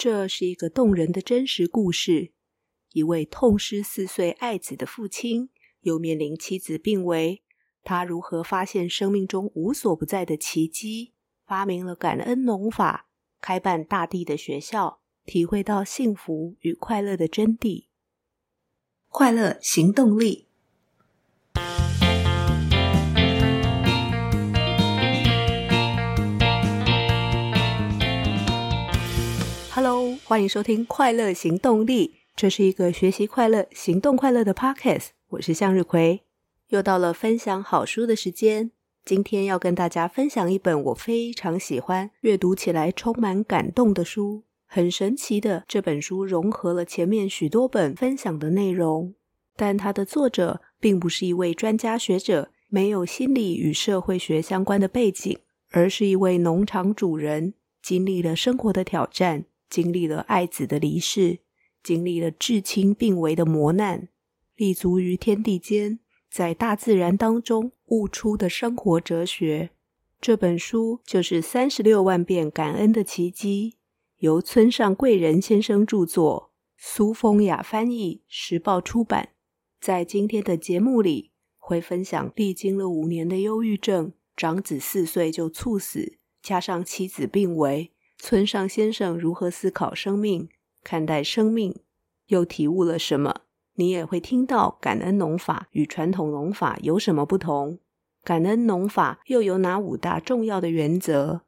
这是一个动人的真实故事。一位痛失四岁爱子的父亲，又面临妻子病危，他如何发现生命中无所不在的奇迹，发明了感恩农法，开办大地的学校，体会到幸福与快乐的真谛。快乐行动力。Hello，欢迎收听《快乐行动力》，这是一个学习快乐、行动快乐的 Podcast。我是向日葵，又到了分享好书的时间。今天要跟大家分享一本我非常喜欢、阅读起来充满感动的书。很神奇的，这本书融合了前面许多本分享的内容，但它的作者并不是一位专家学者，没有心理与社会学相关的背景，而是一位农场主人，经历了生活的挑战。经历了爱子的离世，经历了至亲病危的磨难，立足于天地间，在大自然当中悟出的生活哲学。这本书就是《三十六万遍感恩的奇迹》，由村上贵人先生著作，苏风雅翻译，时报出版。在今天的节目里，会分享历经了五年的忧郁症，长子四岁就猝死，加上妻子病危。村上先生如何思考生命、看待生命，又体悟了什么？你也会听到感恩农法与传统农法有什么不同？感恩农法又有哪五大重要的原则？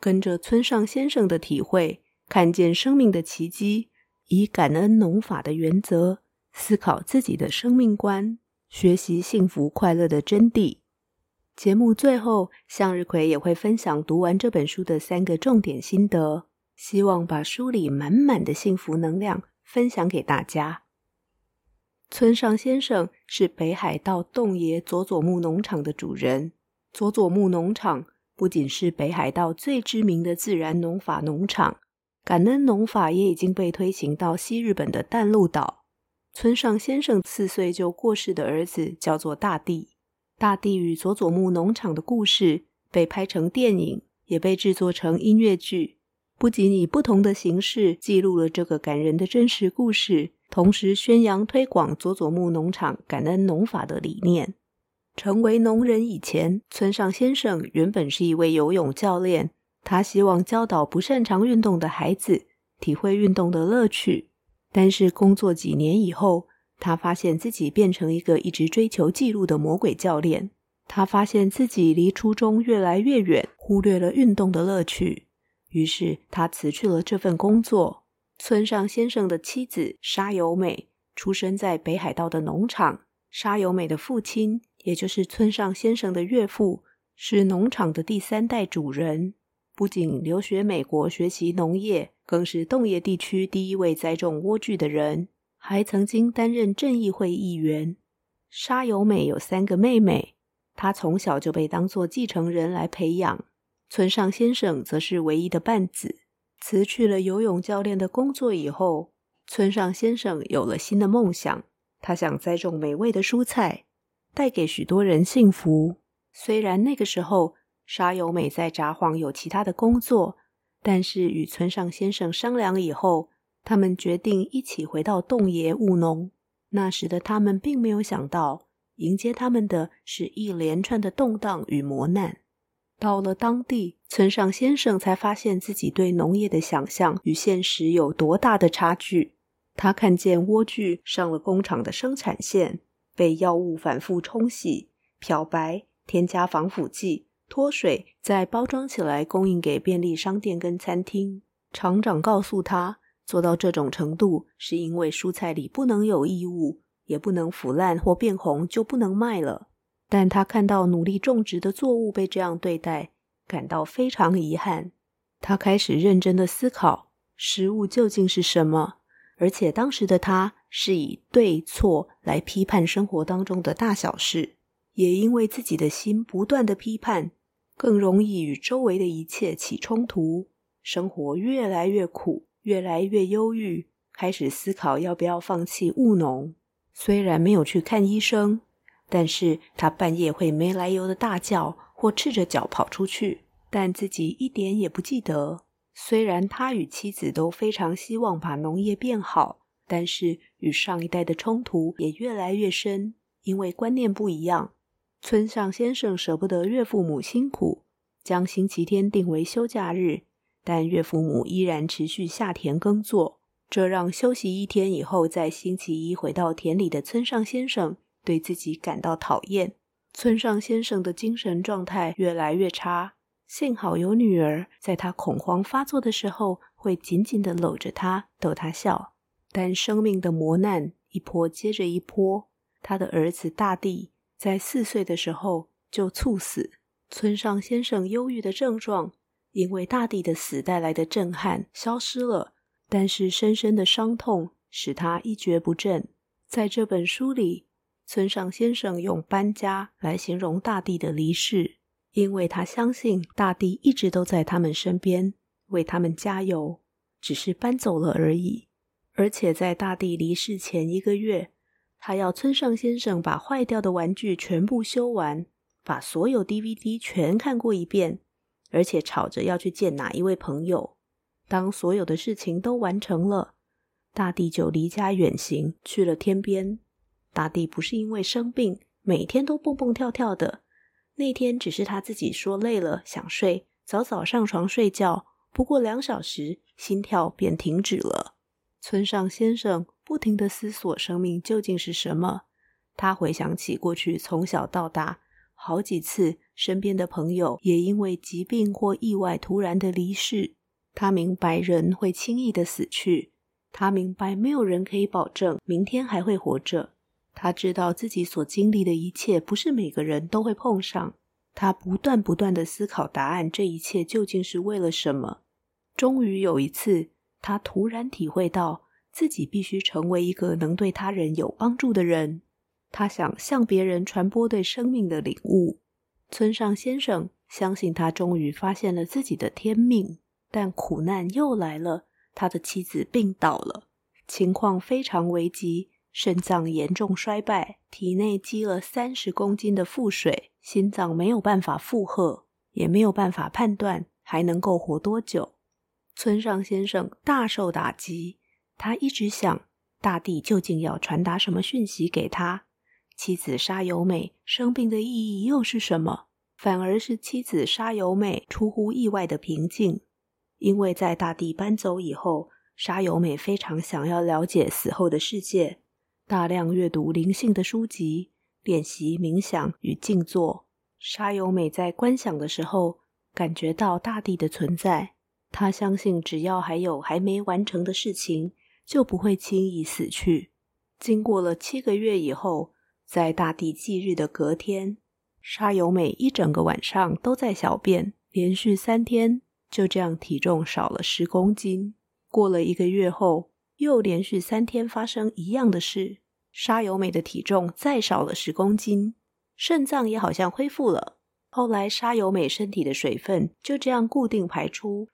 跟着村上先生的体会，看见生命的奇迹，以感恩农法的原则思考自己的生命观，学习幸福快乐的真谛。节目最后，向日葵也会分享读完这本书的三个重点心得，希望把书里满满的幸福能量分享给大家。村上先生是北海道洞爷佐佐木农场的主人。佐佐木农场不仅是北海道最知名的自然农法农场，感恩农法也已经被推行到西日本的淡路岛。村上先生四岁就过世的儿子叫做大地。大地与佐佐木农场的故事被拍成电影，也被制作成音乐剧。不仅以不同的形式记录了这个感人的真实故事，同时宣扬推广佐佐木农场感恩农法的理念。成为农人以前，村上先生原本是一位游泳教练，他希望教导不擅长运动的孩子体会运动的乐趣。但是工作几年以后，他发现自己变成一个一直追求记录的魔鬼教练。他发现自己离初衷越来越远，忽略了运动的乐趣。于是他辞去了这份工作。村上先生的妻子沙由美出生在北海道的农场。沙由美的父亲，也就是村上先生的岳父，是农场的第三代主人。不仅留学美国学习农业，更是洞爷地区第一位栽种莴苣的人。还曾经担任正义会议员。沙由美有三个妹妹，她从小就被当作继承人来培养。村上先生则是唯一的半子。辞去了游泳教练的工作以后，村上先生有了新的梦想，他想栽种美味的蔬菜，带给许多人幸福。虽然那个时候沙由美在札幌有其他的工作，但是与村上先生商量以后。他们决定一起回到洞爷务农。那时的他们并没有想到，迎接他们的是一连串的动荡与磨难。到了当地，村上先生才发现自己对农业的想象与现实有多大的差距。他看见莴苣上了工厂的生产线，被药物反复冲洗、漂白、添加防腐剂、脱水，再包装起来供应给便利商店跟餐厅。厂长告诉他，做到这种程度，是因为蔬菜里不能有异物，也不能腐烂或变红，就不能卖了。但他看到努力种植的作物被这样对待，感到非常遗憾。他开始认真的思考，食物究竟是什么？而且当时的他是以对错来批判生活当中的大小事，也因为自己的心不断的批判，更容易与周围的一切起冲突，生活越来越苦。越来越忧郁，开始思考要不要放弃务农。虽然没有去看医生，但是他半夜会没来由的大叫或赤着脚跑出去，但自己一点也不记得。虽然他与妻子都非常希望把农业变好，但是与上一代的冲突也越来越深，因为观念不一样。村上先生舍不得岳父母辛苦，将星期天定为休假日，但岳父母依然持续下田耕作，这让休息一天以后在星期一回到田里的村上先生对自己感到讨厌。村上先生的精神状态越来越差。幸好有女儿，在他恐慌发作的时候，会紧紧地搂着他，逗他笑。但生命的磨难一波接着一波，他的儿子大地在四岁的时候就猝死。村上先生忧郁的症状，因为大地的死带来的震撼消失了，但是深深的伤痛使他一蹶不振。在这本书里，村上先生用搬家来形容大地的离世。因为他相信大地一直都在他们身边，为他们加油，只是搬走了而已。而且在大地离世前一个月，他要村上先生把坏掉的玩具全部修完，把所有 DVD 全看过一遍，而且吵着要去见哪一位朋友。当所有的事情都完成了，大地就离家远行去了天边。大地不是因为生病，每天都蹦蹦跳跳的。那天只是他自己说累了，想睡，早早上床睡觉。不过两小时，心跳便停止了。村上先生不停的思索生命究竟是什么。他回想起过去从小到大好几次身边的朋友也因为疾病或意外突然的离世。他明白人会轻易的死去。他明白没有人可以保证明天还会活着。他知道自己所经历的一切不是每个人都会碰上。他不断不断的思考答案，这一切究竟是为了什么？终于有一次，他突然体会到自己必须成为一个能对他人有帮助的人。他想向别人传播对生命的领悟。村上先生相信他终于发现了自己的天命，但苦难又来了。他的妻子病倒了，情况非常危急。肾脏严重衰败，体内积了三十公斤的腹水，心脏没有办法负荷，也没有办法判断还能够活多久。村上先生大受打击，他一直想，大地究竟要传达什么讯息给他？妻子沙由美生病的意义又是什么？反而是妻子沙由美出乎意外的平静，因为在大地搬走以后，沙由美非常想要了解死后的世界。大量阅读灵性的书籍，练习冥想与静坐。沙由美在观想的时候，感觉到大地的存在。她相信，只要还有还没完成的事情，就不会轻易死去。经过了七个月以后，在大地忌日的隔天，沙由美一整个晚上都在小便，连续三天就这样体重少了十公斤。过了一个月后，又连续三天发生一样的事，沙由美的体重再少了十公斤，肾脏也好像恢复了。后来沙由美身体的水分就这样固定排出。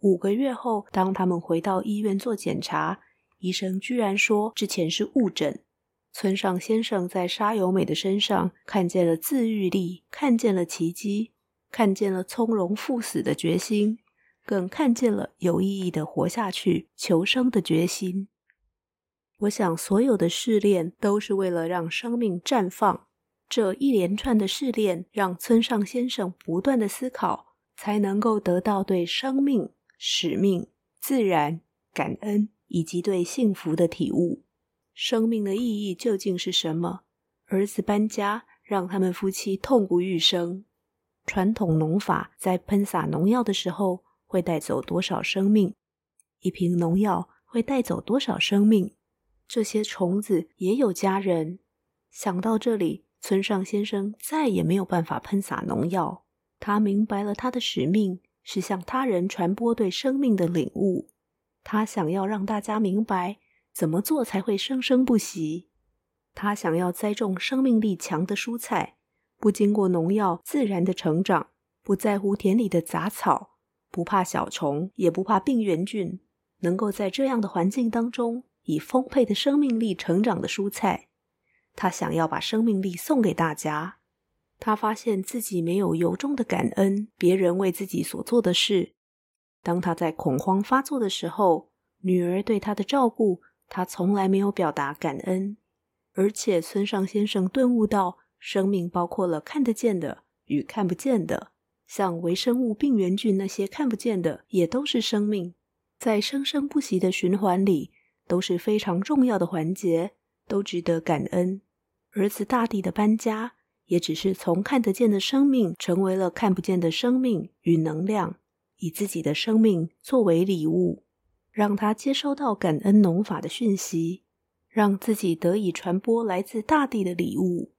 五个月后，当他们回到医院做检查，医生居然说之前是误诊。村上先生在沙由美的身上看见了自愈力，看见了奇迹，看见了从容赴死的决心。更看见了有意义的活下去、求生的决心。我想，所有的试炼都是为了让生命绽放。这一连串的试炼，让村上先生不断的思考，才能够得到对生命、使命、自然、感恩以及对幸福的体悟。生命的意义究竟是什么？儿子搬家，让他们夫妻痛不欲生。传统农法在喷洒农药的时候。会带走多少生命？一瓶农药会带走多少生命？这些虫子也有家人。想到这里，村上先生再也没有办法喷洒农药。他明白了他的使命是向他人传播对生命的领悟。他想要让大家明白怎么做才会生生不息。他想要栽种生命力强的蔬菜，不经过农药自然的成长，不在乎田里的杂草。不怕小虫，也不怕病原菌，能够在这样的环境当中以丰沛的生命力成长的蔬菜，他想要把生命力送给大家。他发现自己没有由衷的感恩别人为自己所做的事，当他在恐慌发作的时候，女儿对他的照顾，他从来没有表达感恩。而且村上先生顿悟到，生命包括了看得见的与看不见的，像微生物、病原菌那些看不见的，也都是生命，在生生不息的循环里，都是非常重要的环节，都值得感恩。儿子大地的搬家，也只是从看得见的生命，成为了看不见的生命与能量。以自己的生命作为礼物，让他接收到感恩农法的讯息，让自己得以传播来自大地的礼物。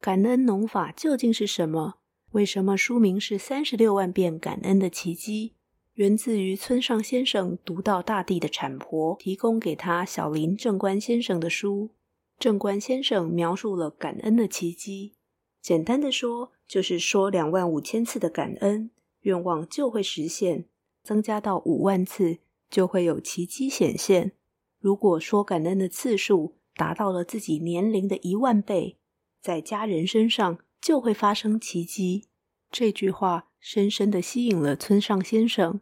感恩农法究竟是什么？为什么书名是三十六万遍感恩的奇迹？源自于村上先生读到大地的产婆提供给他小林正官先生的书。正官先生描述了感恩的奇迹，简单的说，就是说两万五千次的感恩。愿望就会实现，增加到五万次就会有奇迹显现。如果说感恩的次数达到了自己年龄的一万倍，在家人身上就会发生奇迹。这句话深深的吸引了村上先生。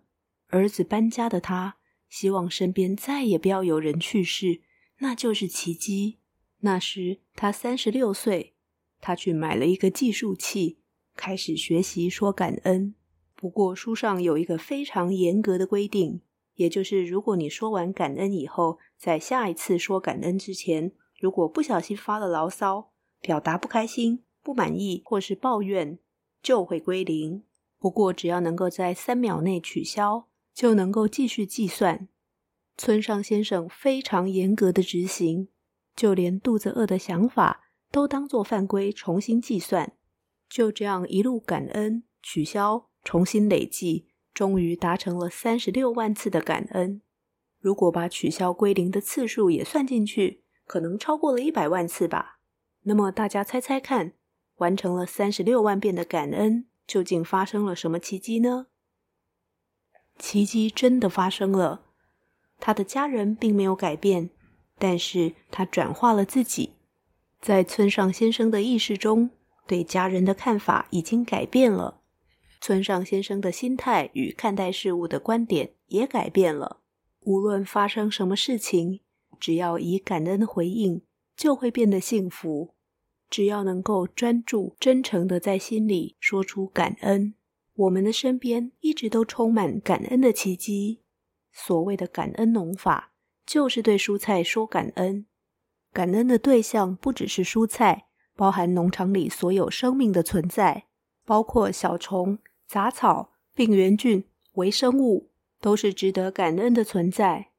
儿子搬家的他，希望身边再也不要有人去世，那就是奇迹。那时他三十六岁，他去买了一个计数器，开始学习说感恩。不过书上有一个非常严格的规定，也就是如果你说完感恩以后，在下一次说感恩之前，如果不小心发了牢骚，表达不开心、不满意或是抱怨，就会归零。不过只要能够在三秒内取消，就能够继续计算。村上先生非常严格的执行，就连肚子饿的想法都当作犯规，重新计算。就这样一路感恩取消。重新累计，终于达成了三十六万次的感恩。如果把取消归零的次数也算进去，可能超过了一百万次吧。那么大家猜猜看，完成了三十六万遍的感恩，究竟发生了什么奇迹呢？奇迹真的发生了。他的家人并没有改变，但是他转化了自己。在村上先生的意识中，对家人的看法已经改变了。村上先生的心态与看待事物的观点也改变了。无论发生什么事情，只要以感恩回应，就会变得幸福。只要能够专注、真诚地在心里说出感恩，我们的身边一直都充满感恩的奇迹。所谓的感恩农法，就是对蔬菜说感恩。感恩的对象不只是蔬菜，包含农场里所有生命的存在，包括小虫。杂草、病原菌、微生物都是值得感恩的存在。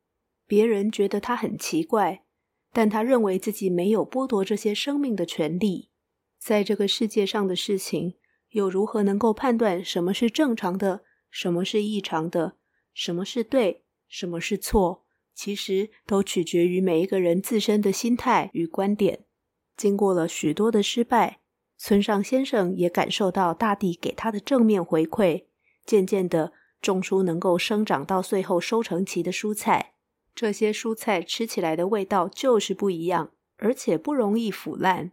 别人觉得他很奇怪，但他认为自己没有剥夺这些生命的权利。在这个世界上的事情，又如何能够判断什么是正常的，什么是异常的，什么是对，什么是错？其实都取决于每一个人自身的心态与观点。经过了许多的失败。村上先生也感受到大地给他的正面回馈，渐渐地种出能够生长到最后收成期的蔬菜。这些蔬菜吃起来的味道就是不一样，而且不容易腐烂。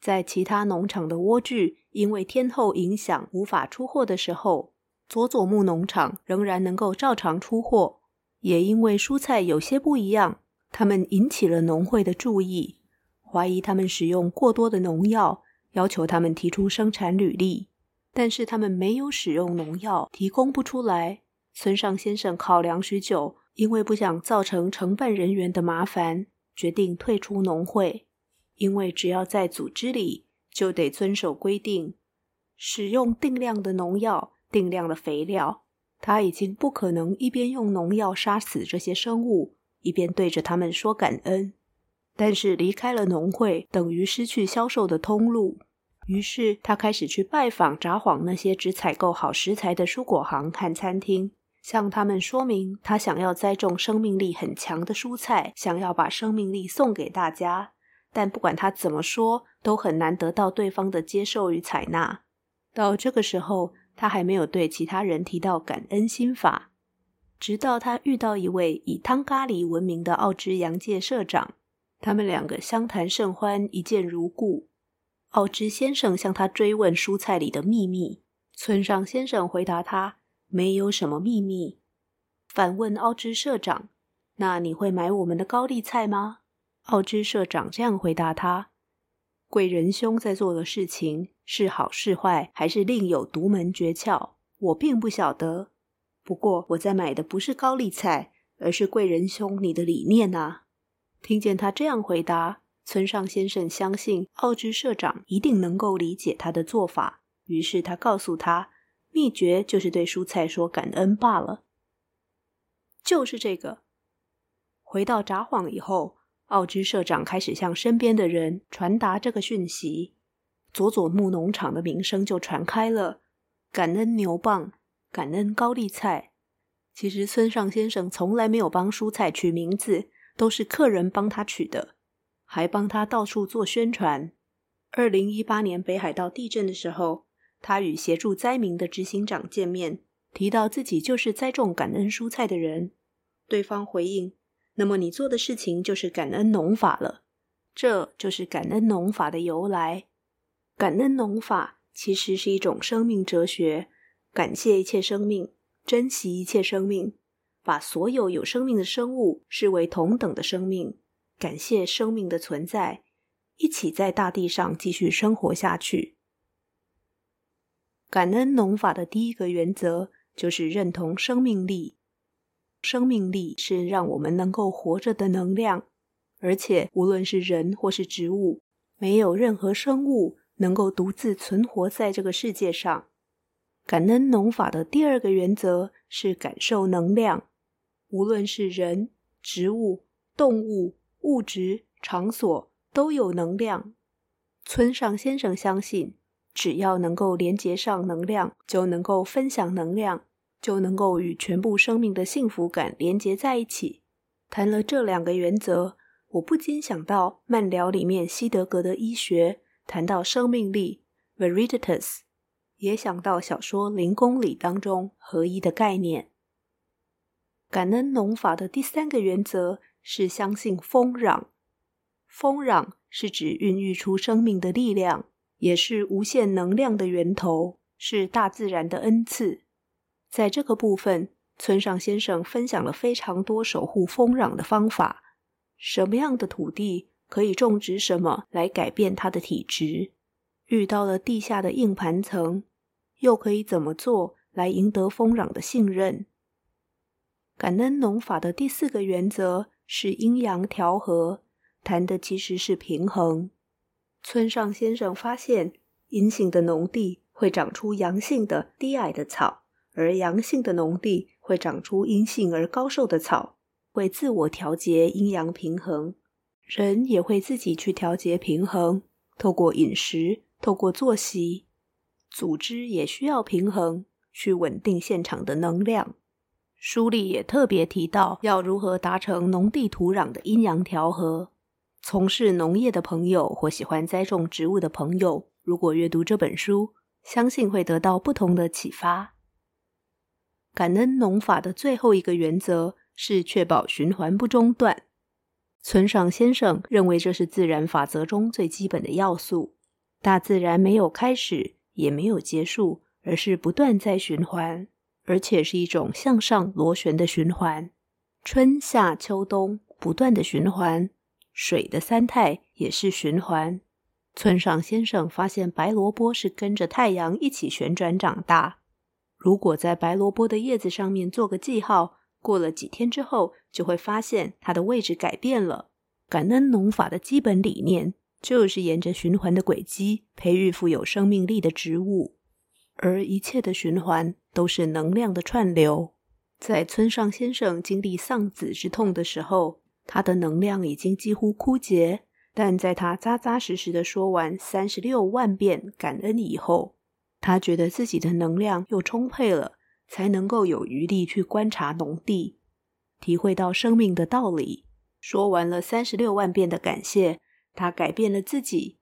在其他农场的莴苣因为天候影响无法出货的时候，佐佐木农场仍然能够照常出货。也因为蔬菜有些不一样，他们引起了农会的注意，怀疑他们使用过多的农药。要求他们提出生产履历，但是他们没有使用农药，提供不出来。村上先生考量许久，因为不想造成承办人员的麻烦，决定退出农会。因为只要在组织里，就得遵守规定，使用定量的农药、定量的肥料。他已经不可能一边用农药杀死这些生物，一边对着他们说感恩。但是离开了农会，等于失去销售的通路。于是他开始去拜访札幌那些只采购好食材的蔬果行和餐厅，向他们说明他想要栽种生命力很强的蔬菜，想要把生命力送给大家。但不管他怎么说，都很难得到对方的接受与采纳。到这个时候，他还没有对其他人提到感恩心法，直到他遇到一位以汤咖喱闻名的奥之洋介社长。他们两个相谈甚欢，一见如故。奥之先生向他追问蔬菜里的秘密，村上先生回答他：“没有什么秘密。”反问奥之社长：“那你会买我们的高丽菜吗？”奥之社长这样回答他：“贵人兄在做的事情是好是坏，还是另有独门诀窍，我并不晓得。不过我在买的不是高丽菜，而是贵人兄你的理念啊！”听见他这样回答，村上先生相信奥之社长一定能够理解他的做法，于是他告诉他，秘诀就是对蔬菜说感恩罢了。就是这个。回到札幌以后，奥之社长开始向身边的人传达这个讯息，佐佐木农场的名声就传开了。感恩牛蒡，感恩高丽菜。其实村上先生从来没有帮蔬菜取名字，都是客人帮他取的。还帮他到处做宣传。二零一八年北海道地震的时候，他与协助灾民的执行长见面，提到自己就是栽种感恩蔬菜的人。对方回应：“那么你做的事情就是感恩农法了。”这就是感恩农法的由来。感恩农法其实是一种生命哲学，感谢一切生命，珍惜一切生命，把所有有生命的生物视为同等的生命。感谢生命的存在，一起在大地上继续生活下去。感恩农法的第一个原则就是认同生命力。生命力是让我们能够活着的能量，而且无论是人或是植物，没有任何生物能够独自存活在这个世界上。感恩农法的第二个原则是感受能量，无论是人、植物、动物。物质、场所都有能量。村上先生相信，只要能够连接上能量，就能够分享能量，就能够与全部生命的幸福感连接在一起。谈了这两个原则，我不禁想到慢聊里面西德格的医学，谈到生命力 （Veriditas），也想到小说《零公里》当中合一的概念。感恩农法的第三个原则。是相信丰壤，丰壤是指孕育出生命的力量，也是无限能量的源头，是大自然的恩赐。在这个部分，村上先生分享了非常多守护丰壤的方法。什么样的土地可以种植什么来改变它的体质？遇到了地下的硬盘层，又可以怎么做来赢得丰壤的信任？感恩农法的第四个原则。是阴阳调和，谈的其实是平衡。村上先生发现，阴性的农地会长出阳性的低矮的草，而阳性的农地会长出阴性而高瘦的草，会自我调节阴阳平衡。人也会自己去调节平衡，透过饮食，透过作息，组织也需要平衡，去稳定现场的能量。书里也特别提到要如何达成农地土壤的阴阳调和。从事农业的朋友或喜欢栽种植物的朋友，如果阅读这本书，相信会得到不同的启发。感恩农法的最后一个原则是确保循环不中断。村上先生认为这是自然法则中最基本的要素。大自然没有开始，也没有结束，而是不断在循环。而且是一种向上螺旋的循环，春夏秋冬不断的循环，水的三态也是循环。村上先生发现白萝卜是跟着太阳一起旋转长大。如果在白萝卜的叶子上面做个记号，过了几天之后，就会发现它的位置改变了。感恩农法的基本理念就是沿着循环的轨迹，培育富有生命力的植物。而一切的循环都是能量的串流。在村上先生经历丧子之痛的时候，他的能量已经几乎枯竭。但在他扎扎实实的说完三十六万遍感恩以后，他觉得自己的能量又充沛了，才能够有余力去观察农地，体会到生命的道理。说完了三十六万遍的感谢，他改变了自己，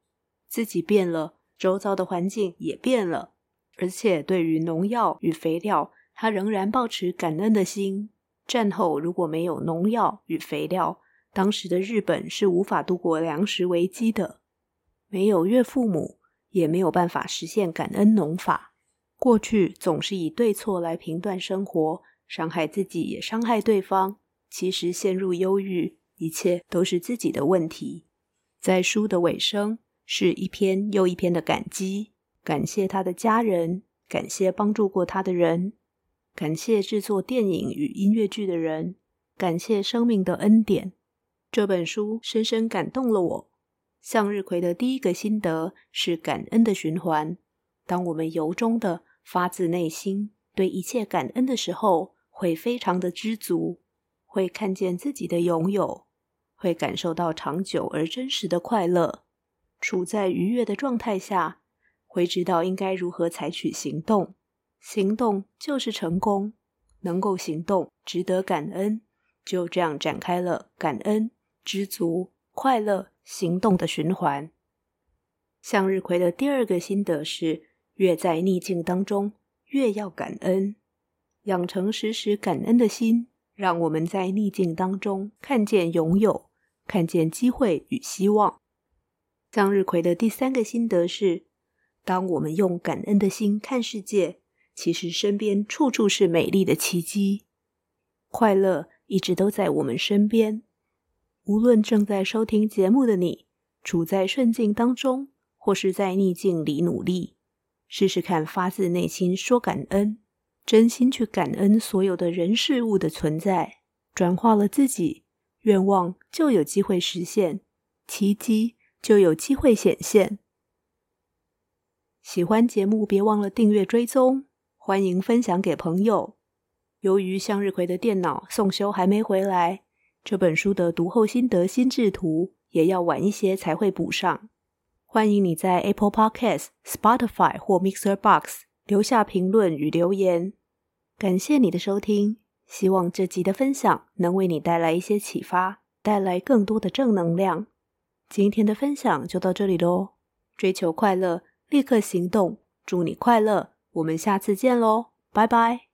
自己变了，周遭的环境也变了。而且，对于农药与肥料，他仍然抱持感恩的心。战后如果没有农药与肥料，当时的日本是无法度过粮食危机的。没有岳父母，也没有办法实现感恩农法。过去总是以对错来评断生活，伤害自己也伤害对方，其实陷入忧郁，一切都是自己的问题。在书的尾声，是一篇又一篇的感激，感谢他的家人，感谢帮助过他的人，感谢制作电影与音乐剧的人，感谢生命的恩典。这本书深深感动了我。向日葵的第一个心得是感恩的循环。当我们由衷的、发自内心对一切感恩的时候，会非常的知足，会看见自己的拥有，会感受到长久而真实的快乐。处在愉悦的状态下，会知道应该如何采取行动。行动就是成功，能够行动，值得感恩。就这样展开了感恩、知足、快乐。行动的循环。向日葵的第二个心得是：越在逆境当中，越要感恩，养成时时感恩的心，让我们在逆境当中看见拥有，看见机会与希望。向日葵的第三个心得是：当我们用感恩的心看世界，其实身边处处是美丽的奇迹，快乐一直都在我们身边。无论正在收听节目的你，处在顺境当中，或是在逆境里努力，试试看发自内心说感恩，真心去感恩所有的人事物的存在，转化了自己，愿望就有机会实现，奇迹就有机会显现。喜欢节目，别忘了订阅追踪，欢迎分享给朋友。由于向日葵的电脑送修还没回来。这本书的读后心得心智图也要晚一些才会补上。欢迎你在 Apple Podcast、Spotify 或 Mixer Box 留下评论与留言。感谢你的收听，希望这集的分享能为你带来一些启发，带来更多的正能量。今天的分享就到这里喽，追求快乐，立刻行动，祝你快乐，我们下次见喽，拜拜。